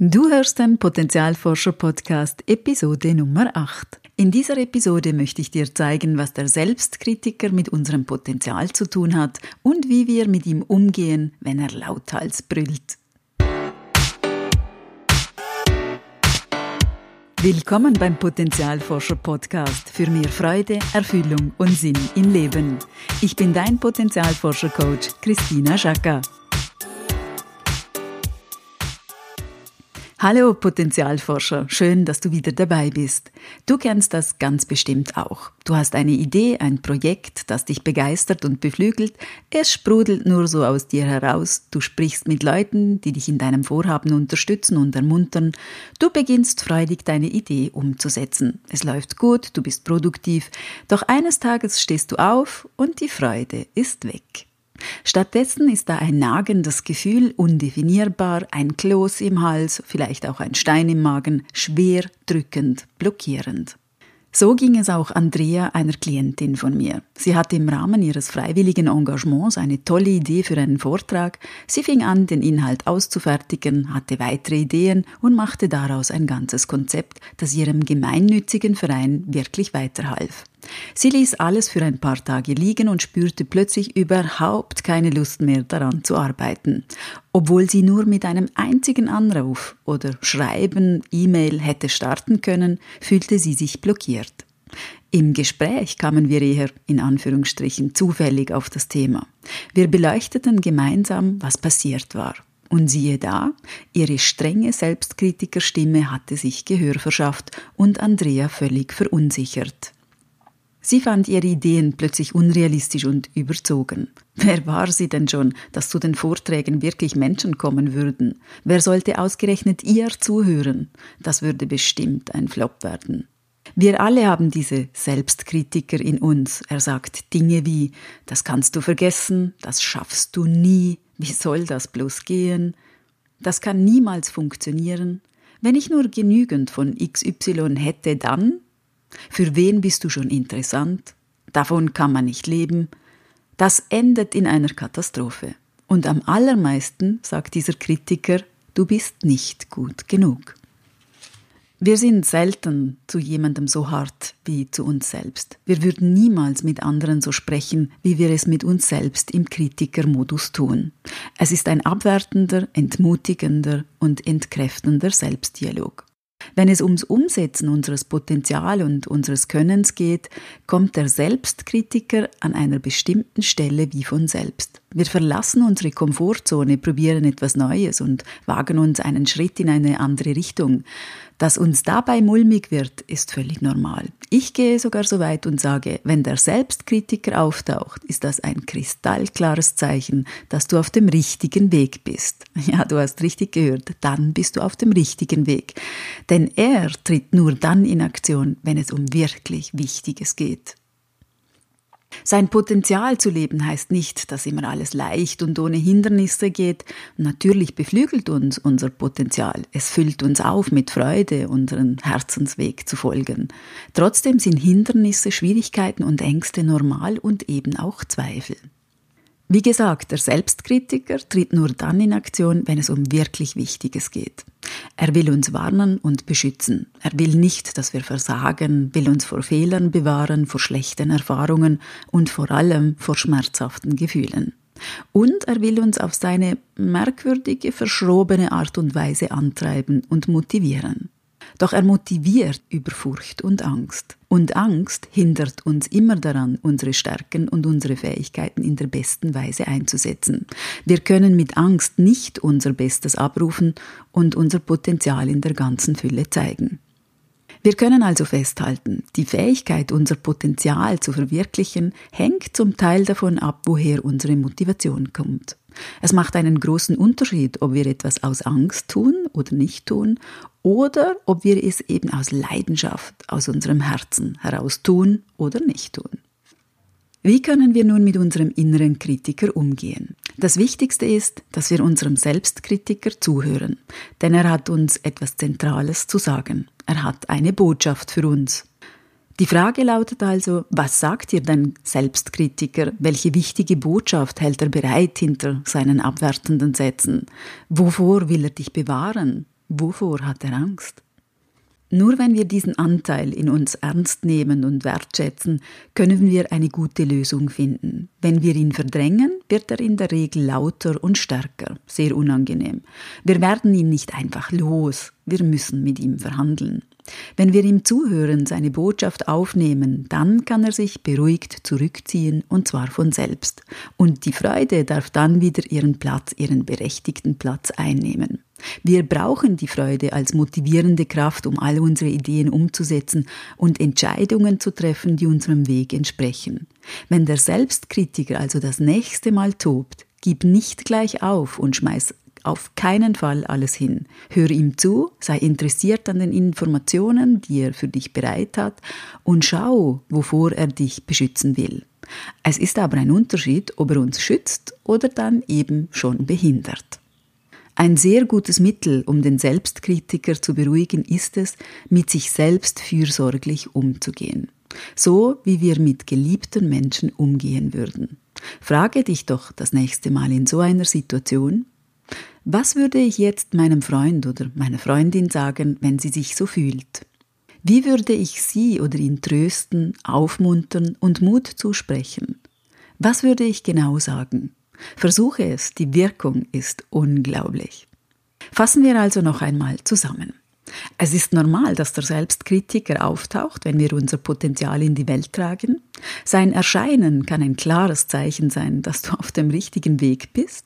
Du hörst den Potenzialforscher Podcast Episode Nummer 8. In dieser Episode möchte ich dir zeigen, was der Selbstkritiker mit unserem Potenzial zu tun hat und wie wir mit ihm umgehen, wenn er lauthals brüllt. Willkommen beim Potenzialforscher Podcast für mehr Freude, Erfüllung und Sinn im Leben. Ich bin dein Potenzialforscher Coach Christina Schacker. Hallo Potenzialforscher, schön, dass du wieder dabei bist. Du kennst das ganz bestimmt auch. Du hast eine Idee, ein Projekt, das dich begeistert und beflügelt. Es sprudelt nur so aus dir heraus. Du sprichst mit Leuten, die dich in deinem Vorhaben unterstützen und ermuntern. Du beginnst freudig deine Idee umzusetzen. Es läuft gut, du bist produktiv. Doch eines Tages stehst du auf und die Freude ist weg. Stattdessen ist da ein nagendes Gefühl, undefinierbar, ein Kloß im Hals, vielleicht auch ein Stein im Magen, schwer, drückend, blockierend. So ging es auch Andrea, einer Klientin von mir. Sie hatte im Rahmen ihres freiwilligen Engagements eine tolle Idee für einen Vortrag. Sie fing an, den Inhalt auszufertigen, hatte weitere Ideen und machte daraus ein ganzes Konzept, das ihrem gemeinnützigen Verein wirklich weiterhalf. Sie ließ alles für ein paar Tage liegen und spürte plötzlich überhaupt keine Lust mehr daran zu arbeiten, obwohl sie nur mit einem einzigen Anruf oder Schreiben, E-Mail hätte starten können, fühlte sie sich blockiert. Im Gespräch kamen wir eher in Anführungsstrichen zufällig auf das Thema. Wir beleuchteten gemeinsam, was passiert war. Und siehe da, ihre strenge Selbstkritikerstimme hatte sich Gehör verschafft und Andrea völlig verunsichert. Sie fand ihre Ideen plötzlich unrealistisch und überzogen. Wer war sie denn schon, dass zu den Vorträgen wirklich Menschen kommen würden? Wer sollte ausgerechnet ihr zuhören? Das würde bestimmt ein Flop werden. Wir alle haben diese Selbstkritiker in uns. Er sagt Dinge wie, das kannst du vergessen, das schaffst du nie, wie soll das bloß gehen? Das kann niemals funktionieren. Wenn ich nur genügend von XY hätte, dann für wen bist du schon interessant? Davon kann man nicht leben. Das endet in einer Katastrophe. Und am allermeisten sagt dieser Kritiker, du bist nicht gut genug. Wir sind selten zu jemandem so hart wie zu uns selbst. Wir würden niemals mit anderen so sprechen, wie wir es mit uns selbst im Kritikermodus tun. Es ist ein abwertender, entmutigender und entkräftender Selbstdialog. Wenn es ums Umsetzen unseres Potenzial und unseres Könnens geht, kommt der Selbstkritiker an einer bestimmten Stelle wie von selbst. Wir verlassen unsere Komfortzone, probieren etwas Neues und wagen uns einen Schritt in eine andere Richtung. Dass uns dabei mulmig wird, ist völlig normal. Ich gehe sogar so weit und sage, wenn der Selbstkritiker auftaucht, ist das ein kristallklares Zeichen, dass du auf dem richtigen Weg bist. Ja, du hast richtig gehört, dann bist du auf dem richtigen Weg. Denn er tritt nur dann in Aktion, wenn es um wirklich Wichtiges geht. Sein Potenzial zu leben heißt nicht, dass immer alles leicht und ohne Hindernisse geht. Natürlich beflügelt uns unser Potenzial. Es füllt uns auf mit Freude, unseren Herzensweg zu folgen. Trotzdem sind Hindernisse, Schwierigkeiten und Ängste normal und eben auch Zweifel. Wie gesagt, der Selbstkritiker tritt nur dann in Aktion, wenn es um wirklich Wichtiges geht. Er will uns warnen und beschützen. Er will nicht, dass wir versagen, will uns vor Fehlern bewahren, vor schlechten Erfahrungen und vor allem vor schmerzhaften Gefühlen. Und er will uns auf seine merkwürdige, verschrobene Art und Weise antreiben und motivieren. Doch er motiviert über Furcht und Angst. Und Angst hindert uns immer daran, unsere Stärken und unsere Fähigkeiten in der besten Weise einzusetzen. Wir können mit Angst nicht unser Bestes abrufen und unser Potenzial in der ganzen Fülle zeigen. Wir können also festhalten, die Fähigkeit, unser Potenzial zu verwirklichen, hängt zum Teil davon ab, woher unsere Motivation kommt. Es macht einen großen Unterschied, ob wir etwas aus Angst tun oder nicht tun oder ob wir es eben aus Leidenschaft, aus unserem Herzen heraus tun oder nicht tun. Wie können wir nun mit unserem inneren Kritiker umgehen? Das Wichtigste ist, dass wir unserem Selbstkritiker zuhören, denn er hat uns etwas Zentrales zu sagen. Er hat eine Botschaft für uns. Die Frage lautet also, was sagt dir dein Selbstkritiker? Welche wichtige Botschaft hält er bereit hinter seinen abwertenden Sätzen? Wovor will er dich bewahren? Wovor hat er Angst? Nur wenn wir diesen Anteil in uns ernst nehmen und wertschätzen, können wir eine gute Lösung finden. Wenn wir ihn verdrängen, wird er in der Regel lauter und stärker, sehr unangenehm. Wir werden ihn nicht einfach los, wir müssen mit ihm verhandeln. Wenn wir ihm zuhören, seine Botschaft aufnehmen, dann kann er sich beruhigt zurückziehen und zwar von selbst. Und die Freude darf dann wieder ihren Platz, ihren berechtigten Platz einnehmen. Wir brauchen die Freude als motivierende Kraft, um all unsere Ideen umzusetzen und Entscheidungen zu treffen, die unserem Weg entsprechen. Wenn der Selbstkritiker also das nächste Mal tobt, gib nicht gleich auf und schmeiß auf keinen Fall alles hin. Hör ihm zu, sei interessiert an den Informationen, die er für dich bereit hat, und schau, wovor er dich beschützen will. Es ist aber ein Unterschied, ob er uns schützt oder dann eben schon behindert. Ein sehr gutes Mittel, um den Selbstkritiker zu beruhigen, ist es, mit sich selbst fürsorglich umzugehen. So wie wir mit geliebten Menschen umgehen würden. Frage dich doch das nächste Mal in so einer Situation, was würde ich jetzt meinem Freund oder meiner Freundin sagen, wenn sie sich so fühlt? Wie würde ich sie oder ihn trösten, aufmuntern und Mut zusprechen? Was würde ich genau sagen? Versuche es, die Wirkung ist unglaublich. Fassen wir also noch einmal zusammen. Es ist normal, dass der Selbstkritiker auftaucht, wenn wir unser Potenzial in die Welt tragen. Sein Erscheinen kann ein klares Zeichen sein, dass du auf dem richtigen Weg bist.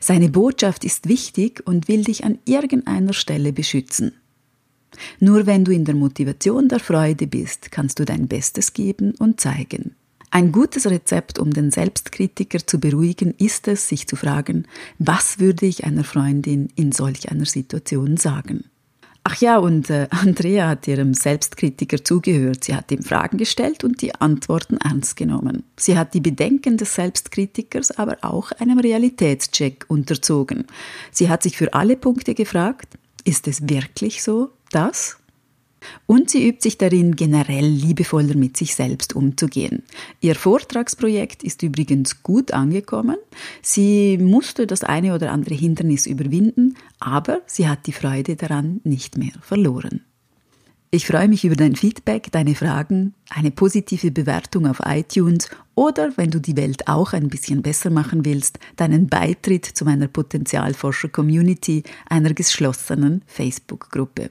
Seine Botschaft ist wichtig und will dich an irgendeiner Stelle beschützen. Nur wenn du in der Motivation der Freude bist, kannst du dein Bestes geben und zeigen. Ein gutes Rezept, um den Selbstkritiker zu beruhigen, ist es, sich zu fragen, was würde ich einer Freundin in solch einer Situation sagen? Ach ja, und äh, Andrea hat ihrem Selbstkritiker zugehört. Sie hat ihm Fragen gestellt und die Antworten ernst genommen. Sie hat die Bedenken des Selbstkritikers aber auch einem Realitätscheck unterzogen. Sie hat sich für alle Punkte gefragt, ist es wirklich so, dass? Und sie übt sich darin, generell liebevoller mit sich selbst umzugehen. Ihr Vortragsprojekt ist übrigens gut angekommen. Sie musste das eine oder andere Hindernis überwinden, aber sie hat die Freude daran nicht mehr verloren. Ich freue mich über dein Feedback, deine Fragen, eine positive Bewertung auf iTunes oder, wenn du die Welt auch ein bisschen besser machen willst, deinen Beitritt zu meiner Potenzialforscher-Community, einer geschlossenen Facebook-Gruppe.